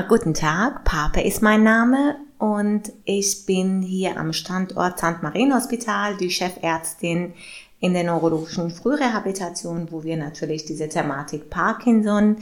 Guten Tag. Pape ist mein Name und ich bin hier am Standort St. Marien Hospital, die Chefärztin in der neurologischen Frührehabilitation, wo wir natürlich diese Thematik Parkinson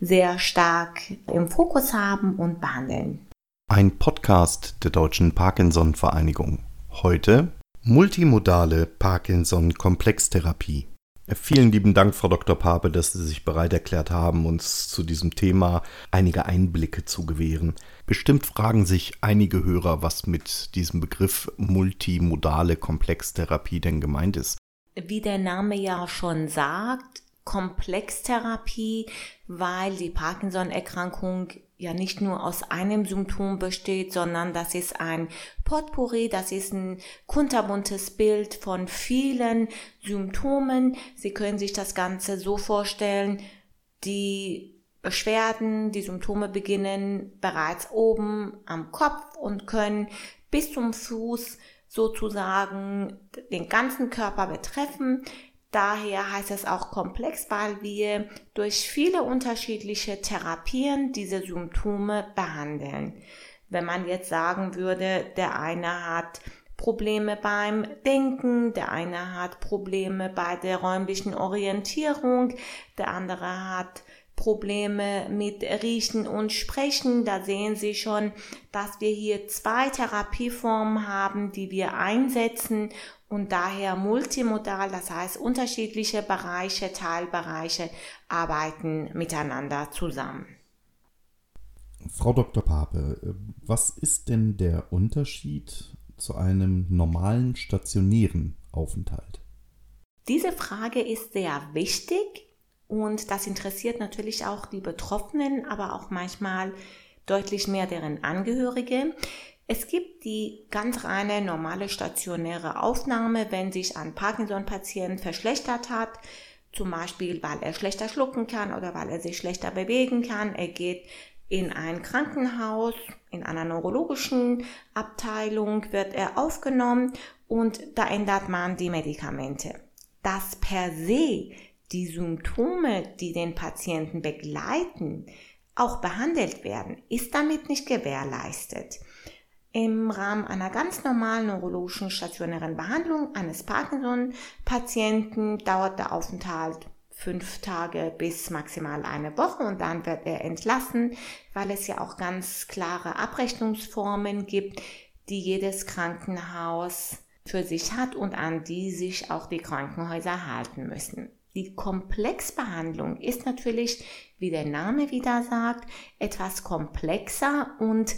sehr stark im Fokus haben und behandeln. Ein Podcast der Deutschen Parkinson Vereinigung. Heute multimodale Parkinson Komplextherapie. Vielen lieben Dank, Frau Dr. Pape, dass Sie sich bereit erklärt haben, uns zu diesem Thema einige Einblicke zu gewähren. Bestimmt fragen sich einige Hörer, was mit diesem Begriff multimodale Komplextherapie denn gemeint ist. Wie der Name ja schon sagt, Komplextherapie, weil die Parkinson-Erkrankung ja nicht nur aus einem Symptom besteht, sondern das ist ein Potpourri, das ist ein kunterbuntes Bild von vielen Symptomen. Sie können sich das Ganze so vorstellen, die Beschwerden, die Symptome beginnen bereits oben am Kopf und können bis zum Fuß sozusagen den ganzen Körper betreffen. Daher heißt es auch komplex, weil wir durch viele unterschiedliche Therapien diese Symptome behandeln. Wenn man jetzt sagen würde, der eine hat Probleme beim Denken, der eine hat Probleme bei der räumlichen Orientierung, der andere hat Probleme mit Riechen und Sprechen. Da sehen Sie schon, dass wir hier zwei Therapieformen haben, die wir einsetzen und daher multimodal, das heißt unterschiedliche Bereiche, Teilbereiche arbeiten miteinander zusammen. Frau Dr. Pape, was ist denn der Unterschied zu einem normalen stationären Aufenthalt? Diese Frage ist sehr wichtig und das interessiert natürlich auch die Betroffenen, aber auch manchmal deutlich mehr deren Angehörige. Es gibt die ganz reine normale stationäre Aufnahme, wenn sich ein Parkinson-Patient verschlechtert hat, zum Beispiel weil er schlechter schlucken kann oder weil er sich schlechter bewegen kann. Er geht in ein Krankenhaus, in einer neurologischen Abteilung wird er aufgenommen und da ändert man die Medikamente. Dass per se die Symptome, die den Patienten begleiten, auch behandelt werden, ist damit nicht gewährleistet. Im Rahmen einer ganz normalen neurologischen stationären Behandlung eines Parkinson-Patienten dauert der Aufenthalt fünf Tage bis maximal eine Woche und dann wird er entlassen, weil es ja auch ganz klare Abrechnungsformen gibt, die jedes Krankenhaus für sich hat und an die sich auch die Krankenhäuser halten müssen. Die Komplexbehandlung ist natürlich, wie der Name wieder sagt, etwas komplexer und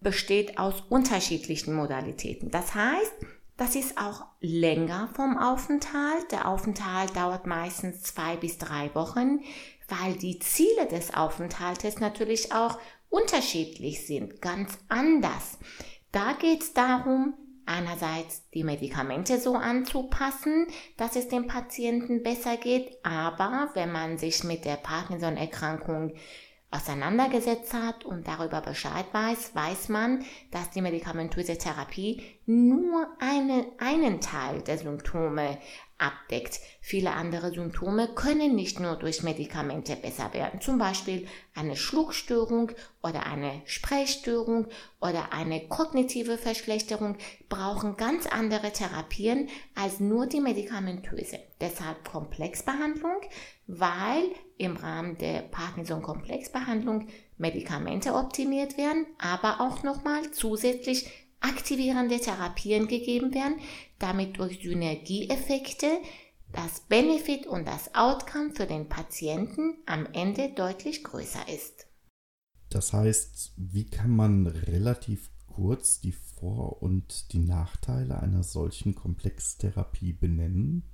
besteht aus unterschiedlichen Modalitäten. Das heißt, das ist auch länger vom Aufenthalt. Der Aufenthalt dauert meistens zwei bis drei Wochen, weil die Ziele des Aufenthaltes natürlich auch unterschiedlich sind, ganz anders. Da geht es darum, einerseits die Medikamente so anzupassen, dass es dem Patienten besser geht, aber wenn man sich mit der Parkinson-Erkrankung auseinandergesetzt hat und darüber Bescheid weiß, weiß man, dass die medikamentöse Therapie nur eine, einen Teil der Symptome abdeckt. Viele andere Symptome können nicht nur durch Medikamente besser werden. Zum Beispiel eine Schluckstörung oder eine Sprechstörung oder eine kognitive Verschlechterung brauchen ganz andere Therapien als nur die medikamentöse. Deshalb Komplexbehandlung, weil im Rahmen der Parkinson-Komplexbehandlung Medikamente optimiert werden, aber auch nochmal zusätzlich aktivierende Therapien gegeben werden, damit durch Synergieeffekte das Benefit und das Outcome für den Patienten am Ende deutlich größer ist. Das heißt, wie kann man relativ kurz die Vor- und die Nachteile einer solchen Komplextherapie benennen?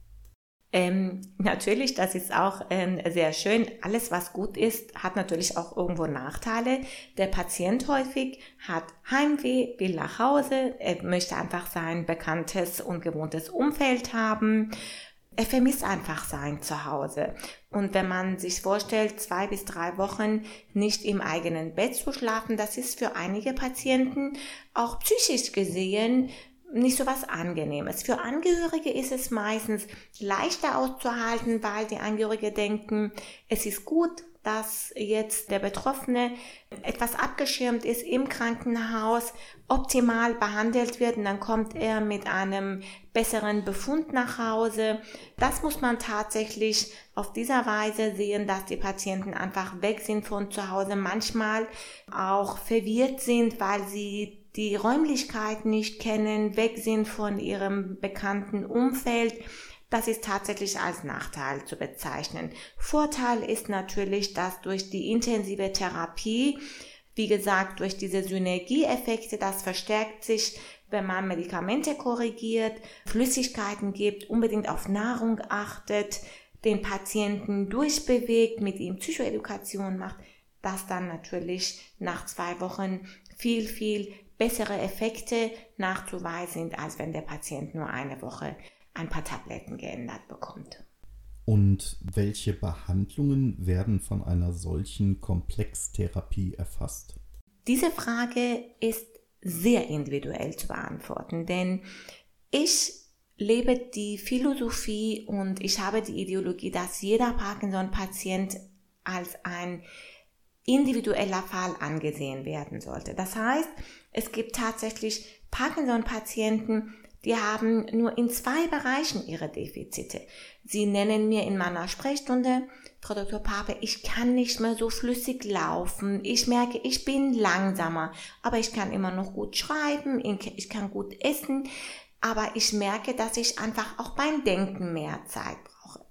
Ähm, natürlich, das ist auch ähm, sehr schön. Alles, was gut ist, hat natürlich auch irgendwo Nachteile. Der Patient häufig hat Heimweh, will nach Hause, er möchte einfach sein bekanntes und gewohntes Umfeld haben. Er vermisst einfach sein Zuhause. Und wenn man sich vorstellt, zwei bis drei Wochen nicht im eigenen Bett zu schlafen, das ist für einige Patienten auch psychisch gesehen nicht so was Angenehmes. Für Angehörige ist es meistens leichter auszuhalten, weil die Angehörige denken, es ist gut, dass jetzt der Betroffene etwas abgeschirmt ist im Krankenhaus, optimal behandelt wird und dann kommt er mit einem besseren Befund nach Hause. Das muss man tatsächlich auf dieser Weise sehen, dass die Patienten einfach weg sind von zu Hause, manchmal auch verwirrt sind, weil sie die Räumlichkeit nicht kennen, weg sind von ihrem bekannten Umfeld. Das ist tatsächlich als Nachteil zu bezeichnen. Vorteil ist natürlich, dass durch die intensive Therapie, wie gesagt, durch diese Synergieeffekte, das verstärkt sich, wenn man Medikamente korrigiert, Flüssigkeiten gibt, unbedingt auf Nahrung achtet, den Patienten durchbewegt, mit ihm Psychoedukation macht, dass dann natürlich nach zwei Wochen viel, viel bessere Effekte nachzuweisen sind, als wenn der Patient nur eine Woche ein paar Tabletten geändert bekommt. Und welche Behandlungen werden von einer solchen Komplextherapie erfasst? Diese Frage ist sehr individuell zu beantworten, denn ich lebe die Philosophie und ich habe die Ideologie, dass jeder Parkinson-Patient als ein individueller Fall angesehen werden sollte. Das heißt, es gibt tatsächlich Parkinson-Patienten, die haben nur in zwei Bereichen ihre Defizite. Sie nennen mir in meiner Sprechstunde, Frau Dr. Pape, ich kann nicht mehr so flüssig laufen. Ich merke, ich bin langsamer, aber ich kann immer noch gut schreiben, ich kann gut essen, aber ich merke, dass ich einfach auch beim Denken mehr Zeit brauche.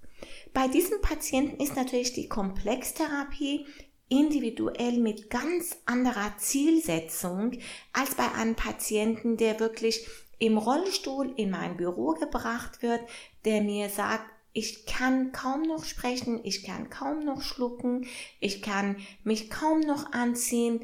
Bei diesem Patienten ist natürlich die Komplextherapie individuell mit ganz anderer Zielsetzung als bei einem Patienten, der wirklich im Rollstuhl in mein Büro gebracht wird, der mir sagt, ich kann kaum noch sprechen, ich kann kaum noch schlucken, ich kann mich kaum noch anziehen,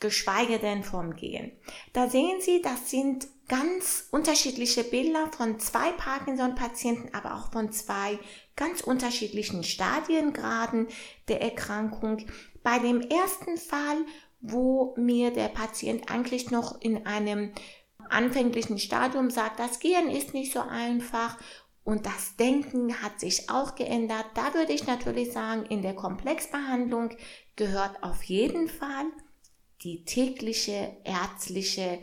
geschweige denn vom Gehen. Da sehen Sie, das sind ganz unterschiedliche Bilder von zwei Parkinson-Patienten, aber auch von zwei ganz unterschiedlichen Stadiengraden der Erkrankung. Bei dem ersten Fall, wo mir der Patient eigentlich noch in einem anfänglichen Stadium sagt, das Gehen ist nicht so einfach und das Denken hat sich auch geändert. Da würde ich natürlich sagen, in der Komplexbehandlung gehört auf jeden Fall die tägliche ärztliche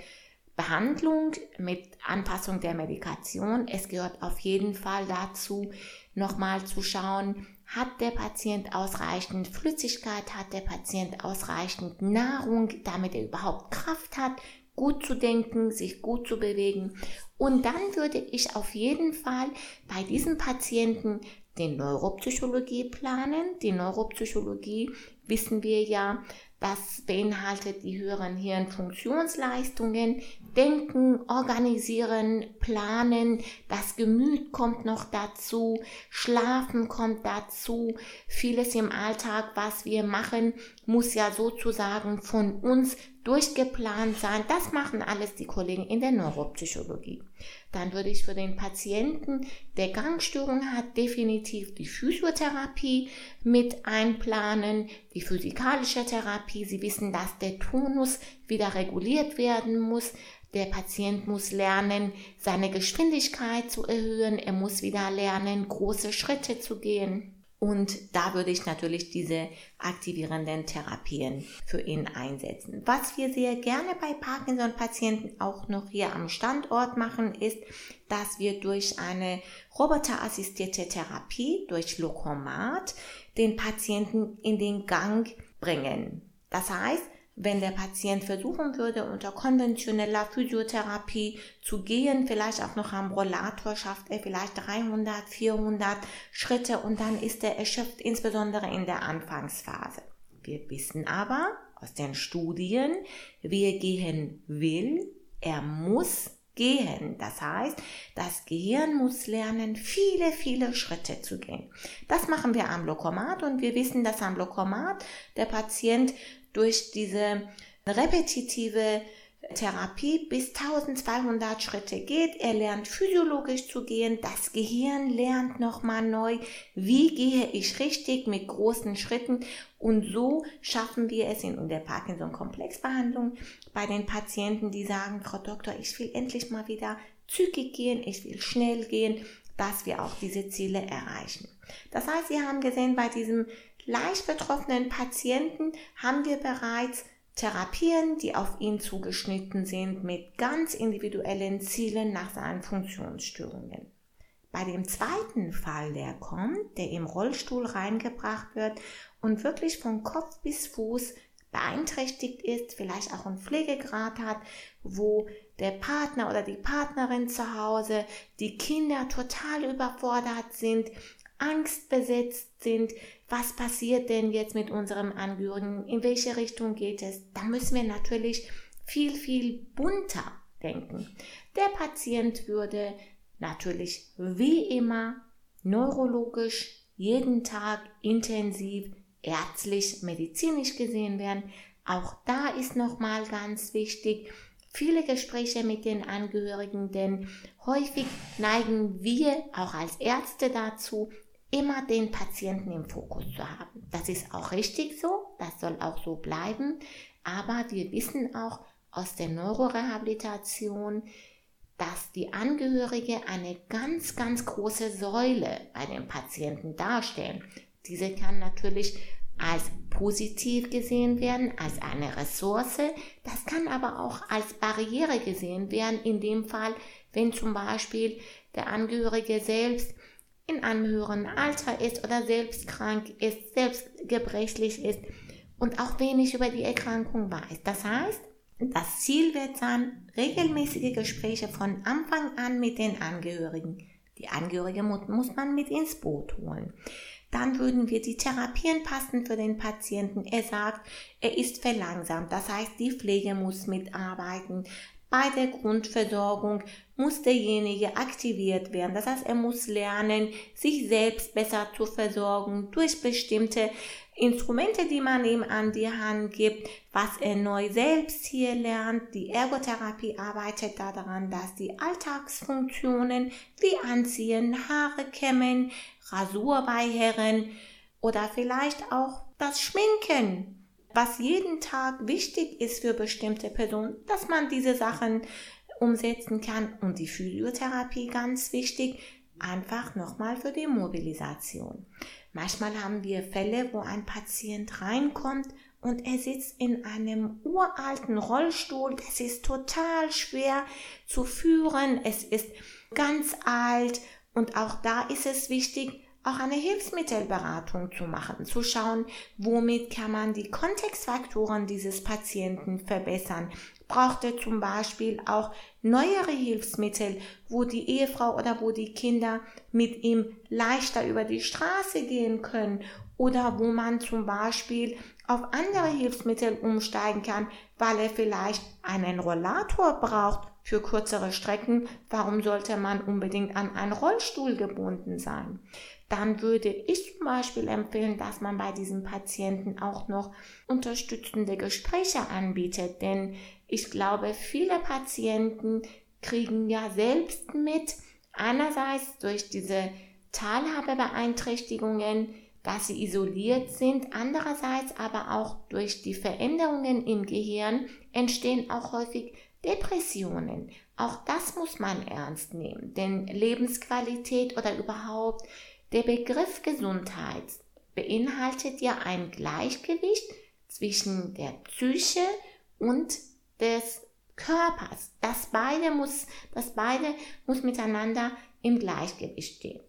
Behandlung mit Anpassung der Medikation. Es gehört auf jeden Fall dazu, nochmal zu schauen, hat der Patient ausreichend Flüssigkeit, hat der Patient ausreichend Nahrung, damit er überhaupt Kraft hat, gut zu denken, sich gut zu bewegen. Und dann würde ich auf jeden Fall bei diesem Patienten den Neuropsychologie planen. Die Neuropsychologie wissen wir ja, das beinhaltet die höheren Hirnfunktionsleistungen, Denken, Organisieren, Planen, das Gemüt kommt noch dazu, Schlafen kommt dazu, vieles im Alltag, was wir machen, muss ja sozusagen von uns durchgeplant sein. Das machen alles die Kollegen in der Neuropsychologie. Dann würde ich für den Patienten, der Gangstörung hat, definitiv die Physiotherapie mit einplanen, die physikalische Therapie. Sie wissen, dass der Tonus wieder reguliert werden muss. Der Patient muss lernen, seine Geschwindigkeit zu erhöhen. Er muss wieder lernen, große Schritte zu gehen. Und da würde ich natürlich diese aktivierenden Therapien für ihn einsetzen. Was wir sehr gerne bei Parkinson-Patienten auch noch hier am Standort machen, ist, dass wir durch eine roboterassistierte Therapie, durch Lokomat, den Patienten in den Gang bringen. Das heißt, wenn der Patient versuchen würde, unter konventioneller Physiotherapie zu gehen, vielleicht auch noch am Rollator, schafft er vielleicht 300, 400 Schritte und dann ist er erschöpft, insbesondere in der Anfangsphase. Wir wissen aber aus den Studien, wer gehen will, er muss gehen. Das heißt, das Gehirn muss lernen, viele, viele Schritte zu gehen. Das machen wir am Lokomat und wir wissen, dass am Lokomat der Patient durch diese repetitive Therapie bis 1200 Schritte geht. Er lernt physiologisch zu gehen. Das Gehirn lernt nochmal neu, wie gehe ich richtig mit großen Schritten. Und so schaffen wir es in der Parkinson-Komplexbehandlung bei den Patienten, die sagen, Frau Doktor, ich will endlich mal wieder zügig gehen, ich will schnell gehen, dass wir auch diese Ziele erreichen. Das heißt, Sie haben gesehen, bei diesem leicht betroffenen Patienten haben wir bereits Therapien, die auf ihn zugeschnitten sind, mit ganz individuellen Zielen nach seinen Funktionsstörungen. Bei dem zweiten Fall, der kommt, der im Rollstuhl reingebracht wird und wirklich von Kopf bis Fuß beeinträchtigt ist, vielleicht auch einen Pflegegrad hat, wo der Partner oder die Partnerin zu Hause, die Kinder total überfordert sind, angstbesetzt sind, was passiert denn jetzt mit unserem Angehörigen, in welche Richtung geht es, da müssen wir natürlich viel, viel bunter denken. Der Patient würde natürlich wie immer neurologisch jeden Tag intensiv ärztlich, medizinisch gesehen werden. Auch da ist nochmal ganz wichtig, viele Gespräche mit den Angehörigen, denn häufig neigen wir auch als Ärzte dazu, immer den Patienten im Fokus zu haben. Das ist auch richtig so, das soll auch so bleiben, aber wir wissen auch aus der Neurorehabilitation, dass die Angehörige eine ganz, ganz große Säule bei den Patienten darstellen. Diese kann natürlich als positiv gesehen werden, als eine Ressource. Das kann aber auch als Barriere gesehen werden, in dem Fall, wenn zum Beispiel der Angehörige selbst in einem Alter ist oder selbst krank ist, selbst gebrechlich ist und auch wenig über die Erkrankung weiß. Das heißt, das Ziel wird sein, regelmäßige Gespräche von Anfang an mit den Angehörigen. Die Angehörige muss man mit ins Boot holen. Dann würden wir die Therapien passen für den Patienten. Er sagt, er ist verlangsamt. Das heißt, die Pflege muss mitarbeiten. Bei der Grundversorgung muss derjenige aktiviert werden. Das heißt, er muss lernen, sich selbst besser zu versorgen durch bestimmte Instrumente, die man ihm an die Hand gibt, was er neu selbst hier lernt. Die Ergotherapie arbeitet daran, dass die Alltagsfunktionen wie Anziehen, Haare kämmen, Rasur bei Herren oder vielleicht auch das Schminken was jeden Tag wichtig ist für bestimmte Personen, dass man diese Sachen umsetzen kann und die Physiotherapie ganz wichtig, einfach nochmal für die Mobilisation. Manchmal haben wir Fälle, wo ein Patient reinkommt und er sitzt in einem uralten Rollstuhl. Das ist total schwer zu führen. Es ist ganz alt und auch da ist es wichtig, auch eine Hilfsmittelberatung zu machen, zu schauen, womit kann man die Kontextfaktoren dieses Patienten verbessern. Braucht er zum Beispiel auch neuere Hilfsmittel, wo die Ehefrau oder wo die Kinder mit ihm leichter über die Straße gehen können oder wo man zum Beispiel auf andere Hilfsmittel umsteigen kann, weil er vielleicht einen Rollator braucht für kürzere Strecken. Warum sollte man unbedingt an einen Rollstuhl gebunden sein? Dann würde ich zum Beispiel empfehlen, dass man bei diesen Patienten auch noch unterstützende Gespräche anbietet. Denn ich glaube, viele Patienten kriegen ja selbst mit, einerseits durch diese Teilhabebeeinträchtigungen, dass sie isoliert sind, andererseits aber auch durch die Veränderungen im Gehirn entstehen auch häufig Depressionen. Auch das muss man ernst nehmen, denn Lebensqualität oder überhaupt der Begriff Gesundheit beinhaltet ja ein Gleichgewicht zwischen der Psyche und des Körpers. Das beide muss, das beide muss miteinander im Gleichgewicht stehen.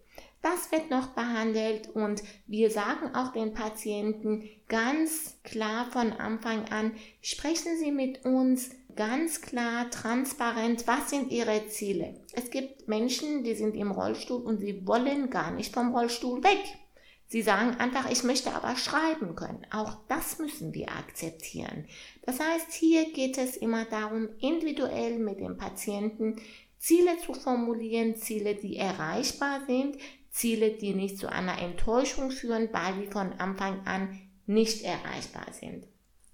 Das wird noch behandelt und wir sagen auch den Patienten ganz klar von Anfang an, sprechen Sie mit uns ganz klar, transparent, was sind Ihre Ziele. Es gibt Menschen, die sind im Rollstuhl und sie wollen gar nicht vom Rollstuhl weg. Sie sagen einfach, ich möchte aber schreiben können. Auch das müssen wir akzeptieren. Das heißt, hier geht es immer darum, individuell mit dem Patienten Ziele zu formulieren, Ziele, die erreichbar sind, Ziele, die nicht zu einer Enttäuschung führen, weil die von Anfang an nicht erreichbar sind.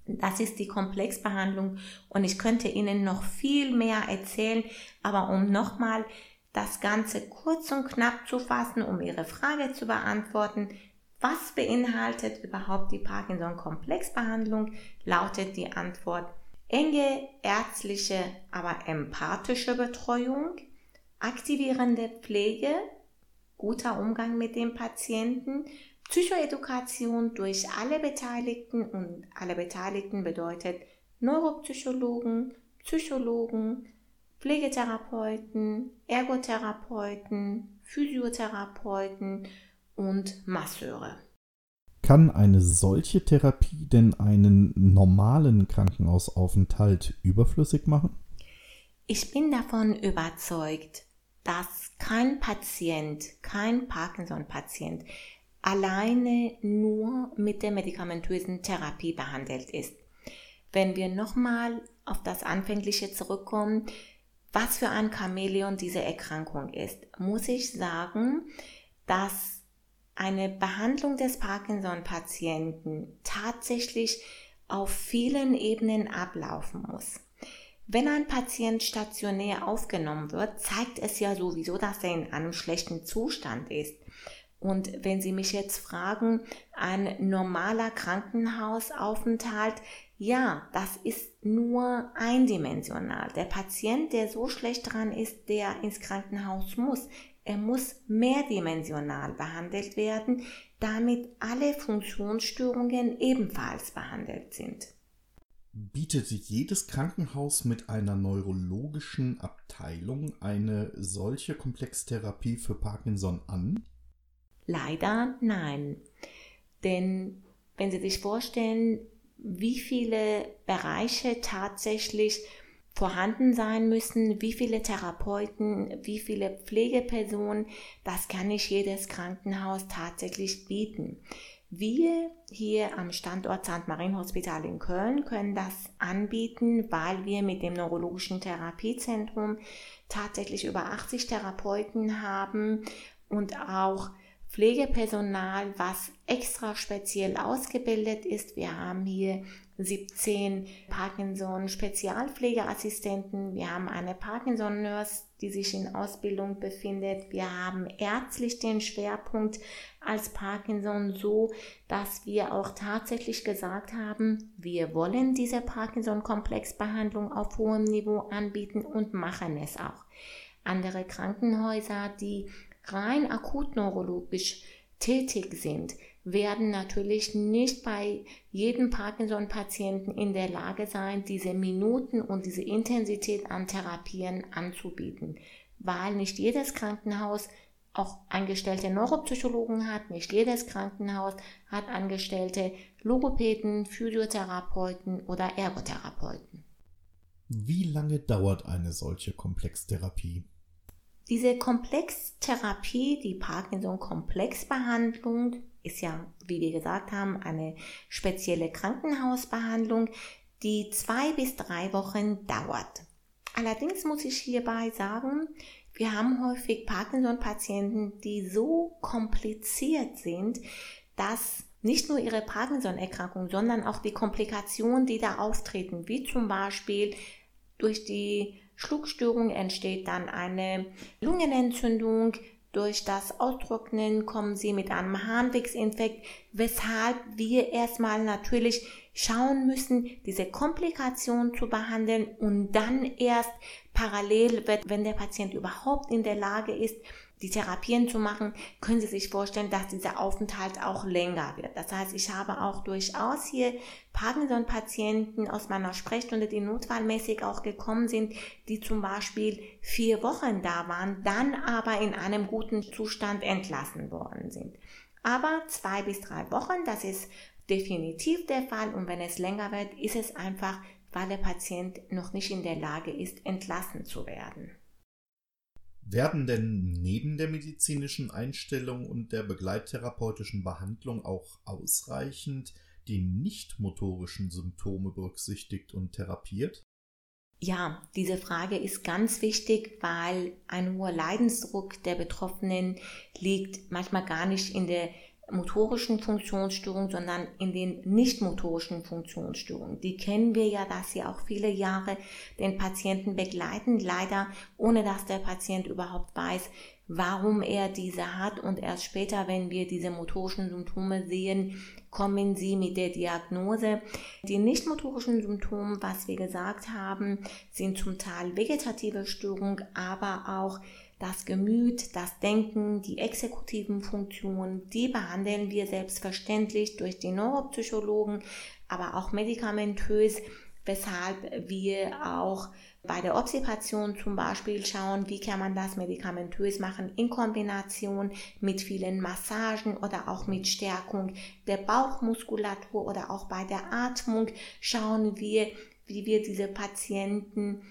Das ist die Komplexbehandlung. Und ich könnte Ihnen noch viel mehr erzählen, aber um nochmal das Ganze kurz und knapp zu fassen, um Ihre Frage zu beantworten, was beinhaltet überhaupt die Parkinson-Komplexbehandlung, lautet die Antwort enge ärztliche, aber empathische Betreuung, aktivierende Pflege, guter Umgang mit dem Patienten, Psychoedukation durch alle Beteiligten und alle Beteiligten bedeutet Neuropsychologen, Psychologen, Pflegetherapeuten, Ergotherapeuten, Physiotherapeuten und Masseure. Kann eine solche Therapie denn einen normalen Krankenhausaufenthalt überflüssig machen? Ich bin davon überzeugt, dass kein Patient, kein Parkinson-Patient alleine nur mit der medikamentösen Therapie behandelt ist. Wenn wir nochmal auf das Anfängliche zurückkommen, was für ein Chamäleon diese Erkrankung ist, muss ich sagen, dass eine Behandlung des Parkinson-Patienten tatsächlich auf vielen Ebenen ablaufen muss. Wenn ein Patient stationär aufgenommen wird, zeigt es ja sowieso, dass er in einem schlechten Zustand ist. Und wenn Sie mich jetzt fragen, ein normaler Krankenhausaufenthalt, ja, das ist nur eindimensional. Der Patient, der so schlecht dran ist, der ins Krankenhaus muss, er muss mehrdimensional behandelt werden, damit alle Funktionsstörungen ebenfalls behandelt sind. Bietet jedes Krankenhaus mit einer neurologischen Abteilung eine solche Komplextherapie für Parkinson an? Leider nein. Denn wenn Sie sich vorstellen, wie viele Bereiche tatsächlich vorhanden sein müssen, wie viele Therapeuten, wie viele Pflegepersonen, das kann nicht jedes Krankenhaus tatsächlich bieten. Wir hier am Standort St. Marien Hospital in Köln können das anbieten, weil wir mit dem Neurologischen Therapiezentrum tatsächlich über 80 Therapeuten haben und auch Pflegepersonal, was extra speziell ausgebildet ist. Wir haben hier 17 Parkinson-Spezialpflegeassistenten. Wir haben eine Parkinson-Nurse, die sich in Ausbildung befindet. Wir haben ärztlich den Schwerpunkt als Parkinson so, dass wir auch tatsächlich gesagt haben, wir wollen diese Parkinson-Komplexbehandlung auf hohem Niveau anbieten und machen es auch. Andere Krankenhäuser, die rein akut neurologisch tätig sind, werden natürlich nicht bei jedem Parkinson-Patienten in der Lage sein, diese Minuten und diese Intensität an Therapien anzubieten, weil nicht jedes Krankenhaus auch angestellte Neuropsychologen hat, nicht jedes Krankenhaus hat angestellte Logopäden, Physiotherapeuten oder Ergotherapeuten. Wie lange dauert eine solche Komplextherapie? Diese Komplextherapie, die Parkinson-Komplexbehandlung, ist ja, wie wir gesagt haben, eine spezielle Krankenhausbehandlung, die zwei bis drei Wochen dauert. Allerdings muss ich hierbei sagen, wir haben häufig Parkinson-Patienten, die so kompliziert sind, dass nicht nur ihre Parkinson-Erkrankung, sondern auch die Komplikationen, die da auftreten, wie zum Beispiel durch die Schluckstörung entsteht dann eine Lungenentzündung. Durch das Austrocknen kommen sie mit einem Harnwegsinfekt, weshalb wir erstmal natürlich schauen müssen, diese Komplikation zu behandeln und dann erst parallel, wenn der Patient überhaupt in der Lage ist, die Therapien zu machen, können Sie sich vorstellen, dass dieser Aufenthalt auch länger wird. Das heißt, ich habe auch durchaus hier Parkinson-Patienten aus meiner Sprechstunde, die notfallmäßig auch gekommen sind, die zum Beispiel vier Wochen da waren, dann aber in einem guten Zustand entlassen worden sind. Aber zwei bis drei Wochen, das ist definitiv der Fall und wenn es länger wird, ist es einfach, weil der Patient noch nicht in der Lage ist, entlassen zu werden. Werden denn neben der medizinischen Einstellung und der begleittherapeutischen Behandlung auch ausreichend die nicht motorischen Symptome berücksichtigt und therapiert? Ja, diese Frage ist ganz wichtig, weil ein hoher Leidensdruck der Betroffenen liegt manchmal gar nicht in der motorischen Funktionsstörungen, sondern in den nicht motorischen Funktionsstörungen. Die kennen wir ja, dass sie auch viele Jahre den Patienten begleiten, leider ohne dass der Patient überhaupt weiß, warum er diese hat und erst später, wenn wir diese motorischen Symptome sehen, kommen sie mit der Diagnose. Die nicht motorischen Symptome, was wir gesagt haben, sind zum Teil vegetative Störungen, aber auch das Gemüt, das Denken, die exekutiven Funktionen, die behandeln wir selbstverständlich durch die Neuropsychologen, aber auch medikamentös, weshalb wir auch bei der Obstipation zum Beispiel schauen, wie kann man das medikamentös machen in Kombination mit vielen Massagen oder auch mit Stärkung der Bauchmuskulatur oder auch bei der Atmung schauen wir, wie wir diese Patienten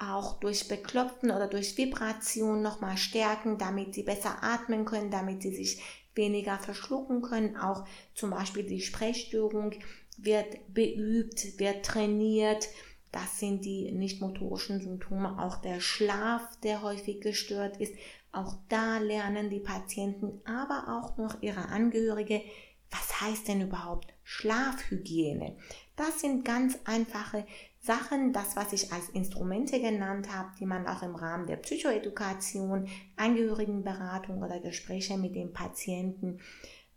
auch durch Beklopfen oder durch Vibration nochmal stärken, damit sie besser atmen können, damit sie sich weniger verschlucken können. Auch zum Beispiel die Sprechstörung wird beübt, wird trainiert. Das sind die nicht motorischen Symptome. Auch der Schlaf, der häufig gestört ist. Auch da lernen die Patienten, aber auch noch ihre Angehörige, was heißt denn überhaupt Schlafhygiene? Das sind ganz einfache Sachen, das, was ich als Instrumente genannt habe, die man auch im Rahmen der Psychoedukation, Angehörigenberatung oder Gespräche mit dem Patienten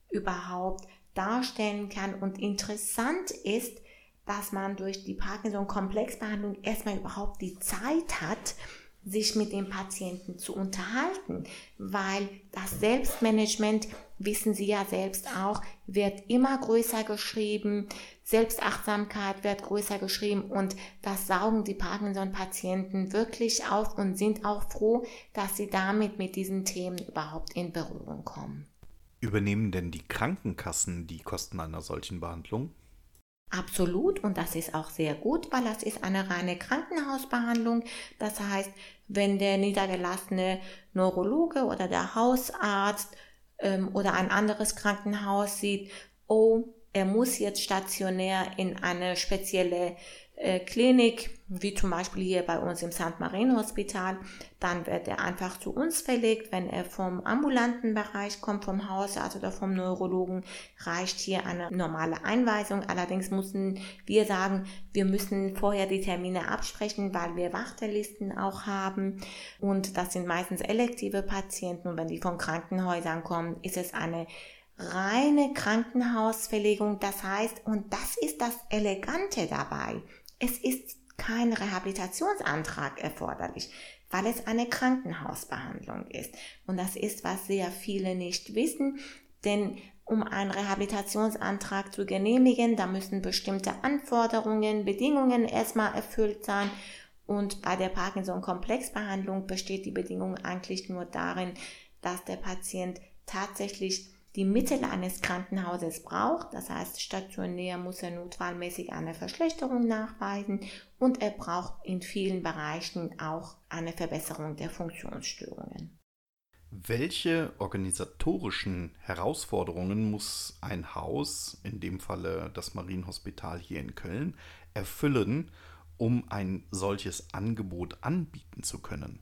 überhaupt darstellen kann. Und interessant ist, dass man durch die Parkinson-Komplexbehandlung erstmal überhaupt die Zeit hat, sich mit dem Patienten zu unterhalten, weil das Selbstmanagement, wissen Sie ja selbst auch, wird immer größer geschrieben, Selbstachtsamkeit wird größer geschrieben und das saugen die Parkinson-Patienten wirklich auf und sind auch froh, dass sie damit mit diesen Themen überhaupt in Berührung kommen. Übernehmen denn die Krankenkassen die Kosten einer solchen Behandlung? Absolut und das ist auch sehr gut, weil das ist eine reine Krankenhausbehandlung. Das heißt, wenn der niedergelassene Neurologe oder der Hausarzt ähm, oder ein anderes Krankenhaus sieht, oh, er muss jetzt stationär in eine spezielle äh, Klinik, wie zum Beispiel hier bei uns im St. Marien Hospital, dann wird er einfach zu uns verlegt. Wenn er vom ambulanten Bereich kommt, vom Hausarzt oder vom Neurologen, reicht hier eine normale Einweisung. Allerdings müssen wir sagen, wir müssen vorher die Termine absprechen, weil wir Wartelisten auch haben. Und das sind meistens elektive Patienten. Und wenn die von Krankenhäusern kommen, ist es eine reine Krankenhausverlegung. Das heißt, und das ist das Elegante dabei. Es ist kein Rehabilitationsantrag erforderlich, weil es eine Krankenhausbehandlung ist. Und das ist, was sehr viele nicht wissen, denn um einen Rehabilitationsantrag zu genehmigen, da müssen bestimmte Anforderungen, Bedingungen erstmal erfüllt sein. Und bei der Parkinson-Komplexbehandlung besteht die Bedingung eigentlich nur darin, dass der Patient tatsächlich die Mittel eines Krankenhauses braucht. Das heißt, stationär muss er notfallmäßig eine Verschlechterung nachweisen und er braucht in vielen Bereichen auch eine Verbesserung der Funktionsstörungen. Welche organisatorischen Herausforderungen muss ein Haus, in dem Falle das Marienhospital hier in Köln, erfüllen, um ein solches Angebot anbieten zu können?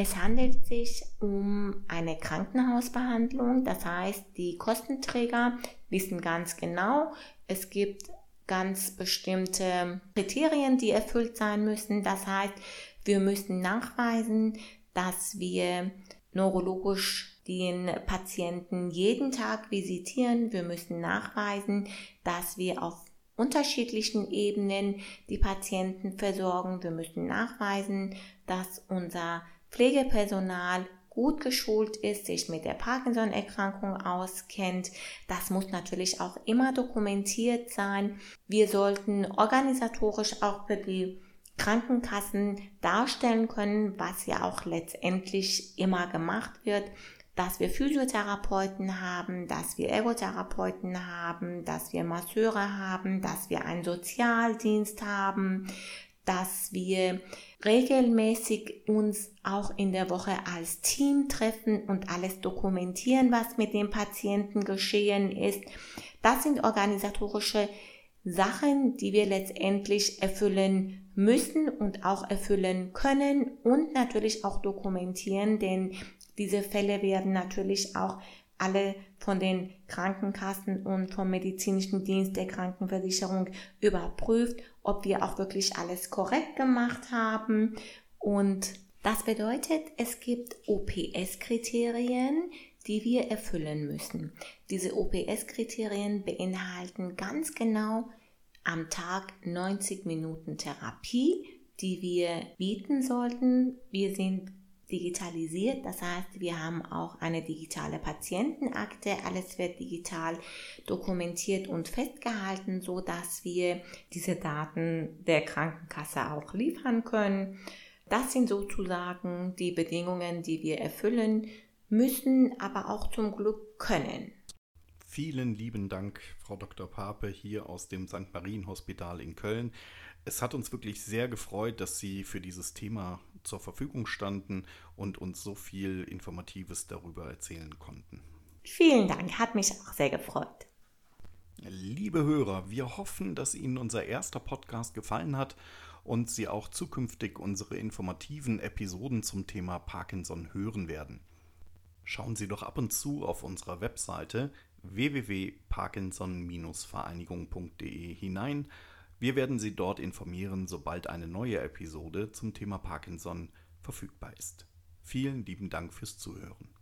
Es handelt sich um eine Krankenhausbehandlung, das heißt, die Kostenträger wissen ganz genau, es gibt ganz bestimmte Kriterien, die erfüllt sein müssen. Das heißt, wir müssen nachweisen, dass wir neurologisch den Patienten jeden Tag visitieren. Wir müssen nachweisen, dass wir auf unterschiedlichen Ebenen die Patienten versorgen. Wir müssen nachweisen, dass unser Pflegepersonal gut geschult ist, sich mit der Parkinson-Erkrankung auskennt. Das muss natürlich auch immer dokumentiert sein. Wir sollten organisatorisch auch für die Krankenkassen darstellen können, was ja auch letztendlich immer gemacht wird, dass wir Physiotherapeuten haben, dass wir Ergotherapeuten haben, dass wir Masseure haben, dass wir einen Sozialdienst haben, dass wir regelmäßig uns auch in der Woche als Team treffen und alles dokumentieren, was mit dem Patienten geschehen ist. Das sind organisatorische Sachen, die wir letztendlich erfüllen müssen und auch erfüllen können und natürlich auch dokumentieren, denn diese Fälle werden natürlich auch alle von den Krankenkassen und vom medizinischen Dienst der Krankenversicherung überprüft, ob wir auch wirklich alles korrekt gemacht haben. Und das bedeutet, es gibt OPS-Kriterien, die wir erfüllen müssen. Diese OPS-Kriterien beinhalten ganz genau am Tag 90 Minuten Therapie, die wir bieten sollten. Wir sind digitalisiert. Das heißt, wir haben auch eine digitale Patientenakte. Alles wird digital dokumentiert und festgehalten, so dass wir diese Daten der Krankenkasse auch liefern können. Das sind sozusagen die Bedingungen, die wir erfüllen müssen, aber auch zum Glück können. Vielen lieben Dank, Frau Dr. Pape, hier aus dem St. Marien Hospital in Köln. Es hat uns wirklich sehr gefreut, dass Sie für dieses Thema zur Verfügung standen und uns so viel Informatives darüber erzählen konnten. Vielen Dank, hat mich auch sehr gefreut. Liebe Hörer, wir hoffen, dass Ihnen unser erster Podcast gefallen hat und Sie auch zukünftig unsere informativen Episoden zum Thema Parkinson hören werden. Schauen Sie doch ab und zu auf unserer Webseite www.parkinson-vereinigung.de hinein. Wir werden Sie dort informieren, sobald eine neue Episode zum Thema Parkinson verfügbar ist. Vielen lieben Dank fürs Zuhören.